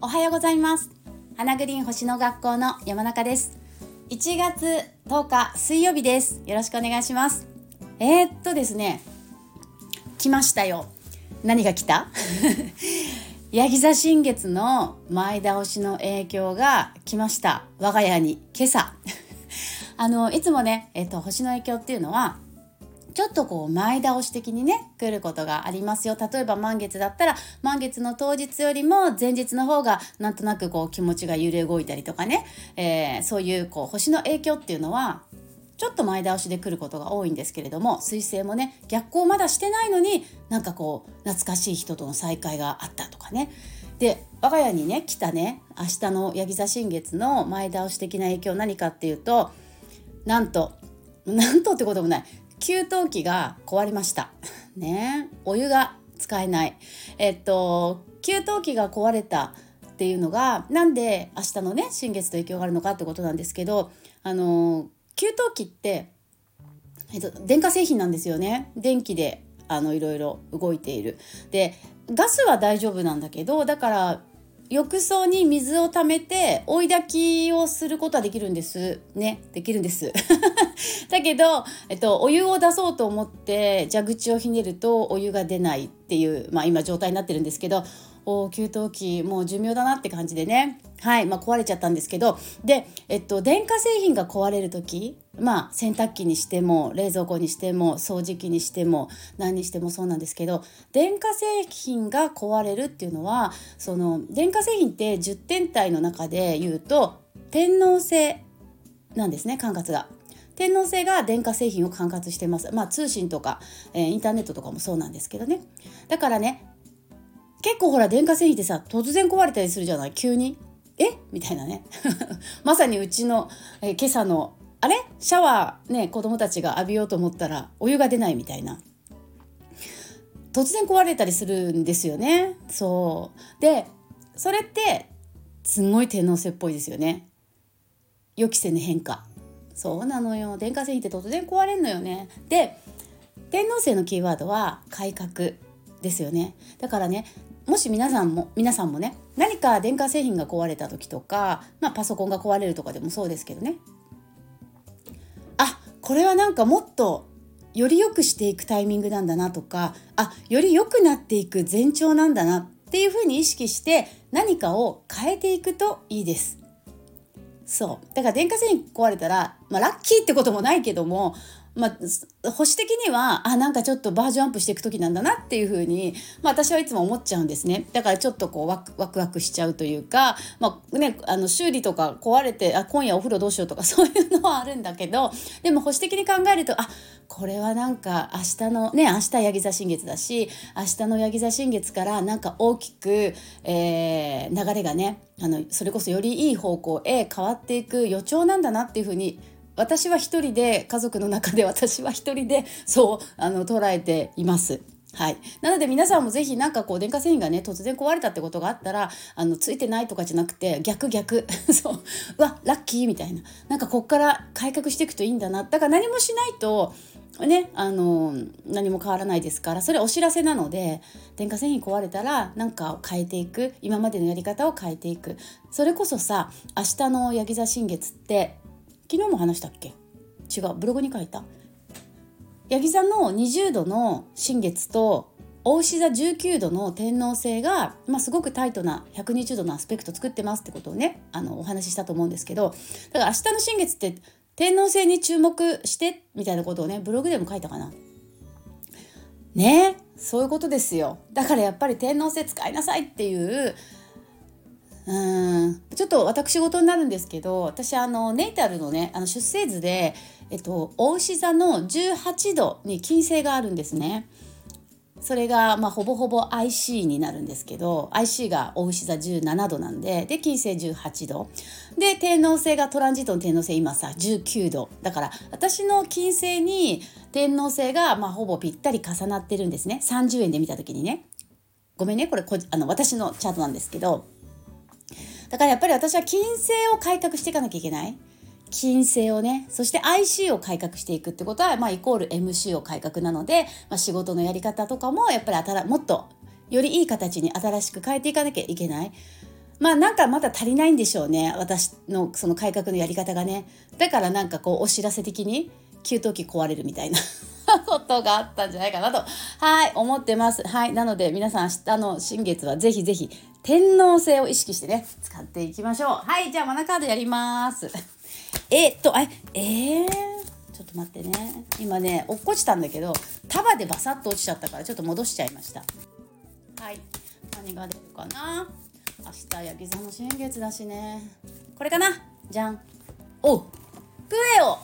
おはようございます。花グリーン星の学校の山中です。1月10日水曜日です。よろしくお願いします。えー、っとですね来ましたよ。何が来た？ヤギ座新月の前倒しの影響が来ました。我が家に。今朝。あのいつもね、えっと、星の影響っていうのはちょっとこう前倒し的にね来ることがありますよ。例えば満月だったら満月の当日よりも前日の方がなんとなくこう気持ちが揺れ動いたりとかね、えー、そういうこう星の影響っていうのはちょっと前倒しで来ることが多いんですけれども彗星もね逆行まだしてないのになんかこう懐かしい人との再会があったとかね。で我が家にね来たね明日のヤギ座新月の前倒し的な影響何かっていうとなんとなんとってこともない。給湯器が壊れました。ね。お湯が使えない。えっと給湯器が壊れたっていうのがなんで明日のね新月と影響があるのかってことなんですけどあの給湯器って、えっと、電化製品なんですよね。電気であのいろいろ動いている。でガスは大丈夫なんだけどだから浴槽に水を溜めて追い炊きをすることはできるんですね。できるんです。だけど、えっと、お湯を出そうと思って蛇口をひねるとお湯が出ないっていう、まあ、今状態になってるんですけどお給湯器もう寿命だなって感じでねはい、まあ、壊れちゃったんですけどで、えっと、電化製品が壊れる時まあ洗濯機にしても冷蔵庫にしても掃除機にしても何にしてもそうなんですけど電化製品が壊れるっていうのはその電化製品って10天体の中で言うと天王星なんですね管轄が。天王星が電化製品を管轄してます。まあ通信とか、えー、インターネットとかもそうなんですけどね。だからね結構ほら電化製品ってさ突然壊れたりするじゃない？急に？え？みたいなね。まさにうちの、え今朝のあれ？シャワーね子供たちが浴びようと思ったらお湯が出ないみたいな。突然壊れたりするんですよね。そう。でそれってすごい天皇制っぽいですよね。予期せぬ変化。そうなのよ。電化製品って突然壊れんのよね。で天皇制のキーワードは改革ですよね。だからねもし皆さんも皆さんもね何か電化製品が壊れた時とか、まあ、パソコンが壊れるとかでもそうですけどねあこれはなんかもっとより良くしていくタイミングなんだなとかあより良くなっていく前兆なんだなっていうふうに意識して何かを変えていくといいです。そうだから電化製品壊れたら、まあ、ラッキーってこともないけどもまあ、保守的にはあなんかちょっとバージョンアップしていく時なんだなっていうふうに、まあ、私はいつも思っちゃうんですね。だからちょっとこうワクワクワクしちゃうというか、まあね、あの修理とか壊れてあ今夜お風呂どうしようとか そういうのはあるんだけどでも保守的に考えるとあこれはなんか明日のね明日ヤギ座新月だし明日のヤギ座新月からなんか大きく、えー、流れがねあのそれこそよりいい方向へ変わっていく予兆なんだなっていうふうに私は一人で家族の中で私は一人でそうあの捉えています。はい、なので皆さんもぜひなんかこう電化製品がね突然壊れたってことがあったらあのついてないとかじゃなくて逆逆。そう。うわラッキーみたいな。なんかこっから改革していくといいんだな。だから何もしないとねあの何も変わらないですからそれお知らせなので電化製品壊れたら何かを変えていく。今までのやり方を変えていく。それこそさ明日のヤギ座新月って昨日も話したっけ？違うブログに書いた。ヤギ座の20度の新月と大牛座19度の天王星が、まあ、すごくタイトな120度のアスペクト作ってますってことをねあのお話ししたと思うんですけどだから明日の新月って天王星に注目してみたいなことをねブログでも書いたかな。ねそういうことですよ。だからやっぱり天王星使いなさいっていううん。ちょっと私事になるんですけど私あのネイタルのねあの出生図で、えっと、お牛座の18度に金星があるんですね。それが、まあ、ほぼほぼ IC になるんですけど IC がお牛座17度なんでで金星18度。で天王星がトランジットの天王星今さ19度。だから私の金星に天王星が、まあ、ほぼぴったり重なってるんですね。30円で見た時にね。ごめんね。これこあの私のチャートなんですけど。だからやっぱり私は金星を改革していかなきゃいけない。金星をねそして IC を改革していくってことは、まあ、イコール MC を改革なので、まあ、仕事のやり方とかもやっぱり新もっとよりいい形に新しく変えていかなきゃいけない。まあなんかまだ足りないんでしょうね。私のその改革のやり方がね。だからなんかこうお知らせ的に給湯器壊れるみたいな。ことがあったんじゃないかなとはい思ってます。はいなので皆さん明日の新月はぜひぜひ天皇制を意識してね使っていきましょう。はいじゃあマナカードやります。えー、っとええー、ちょっと待ってね。今ね落っこちたんだけど束でバサッと落ちちゃったからちょっと戻しちゃいました。はい何が出るかな？明日焼き座の新月だしね。これかな？じゃん。おプエオ。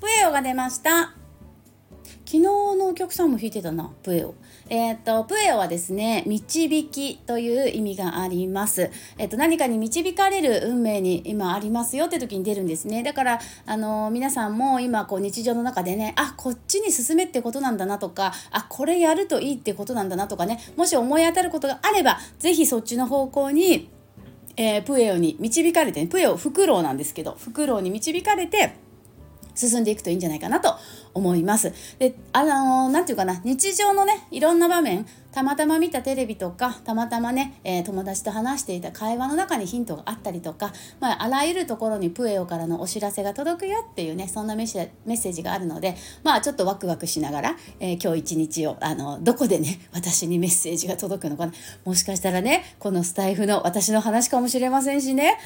プエオが出ました。昨日のお客さんも弾いてたなプエオ。えー、っとプエオはですね導きという意味があります、えー、っと何かに導かれる運命に今ありますよって時に出るんですね。だからあの皆さんも今こう日常の中でねあこっちに進めってことなんだなとかあこれやるといいってことなんだなとかねもし思い当たることがあれば是非そっちの方向にえー、プエオに導かれて、ね、プエオフクロウなんですけどフクロウに導かれて進んでいくといいんじゃないかなと思います。で、あのー、て言うかな、日常のね、いろんな場面、たまたま見たテレビとか、たまたまね、えー、友達と話していた会話の中にヒントがあったりとか、まあ、あらゆるところにプエオからのお知らせが届くよっていうね、そんなメッセージがあるので、まあ、ちょっとワクワクしながら、えー、今日一日を、あの、どこでね、私にメッセージが届くのかな。もしかしたらね、このスタイフの私の話かもしれませんしね。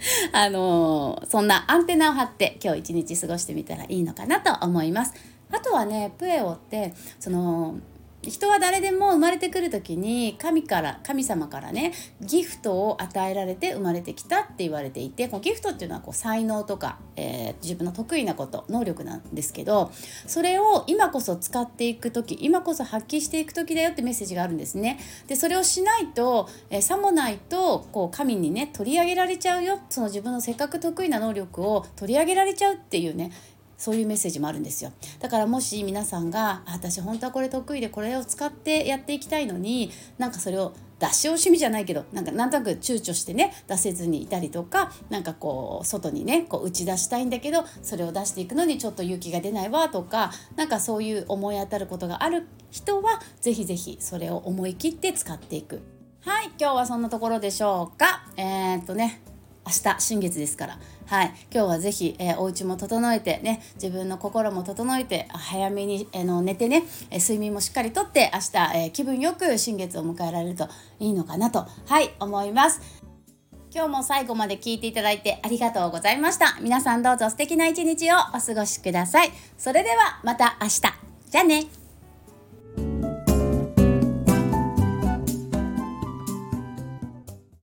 あのそんなアンテナを張って今日一日過ごしてみたらいいのかなと思います。あとはねプエオってその人は誰でも生まれてくる時に神から神様からねギフトを与えられて生まれてきたって言われていてこのギフトっていうのはこう才能とか、えー、自分の得意なこと能力なんですけどそれを今こそ使っていく時今こそ発揮していく時だよってメッセージがあるんですね。でそれをしないと、えー、さもないとこう神にね取り上げられちゃうよその自分のせっかく得意な能力を取り上げられちゃうっていうねそういうメッセージもあるんですよだからもし皆さんが私本当はこれ得意でこれを使ってやっていきたいのになんかそれを出し惜しみじゃないけどなんかなんとなく躊躇してね出せずにいたりとかなんかこう外にねこう打ち出したいんだけどそれを出していくのにちょっと勇気が出ないわとかなんかそういう思い当たることがある人は是非是非それを思い切って使っていく。はい今日はそんなところでしょうかえー、っとね明日新月ですから。はい、今日はぜひ、えー、お家も整えてね自分の心も整えて早めに、えー、の寝てね、え睡眠もしっかりとって明日、えー、気分よく新月を迎えられるといいのかなとはい思います。今日も最後まで聞いていただいてありがとうございました。皆さんどうぞ素敵な一日をお過ごしください。それではまた明日。じゃあね。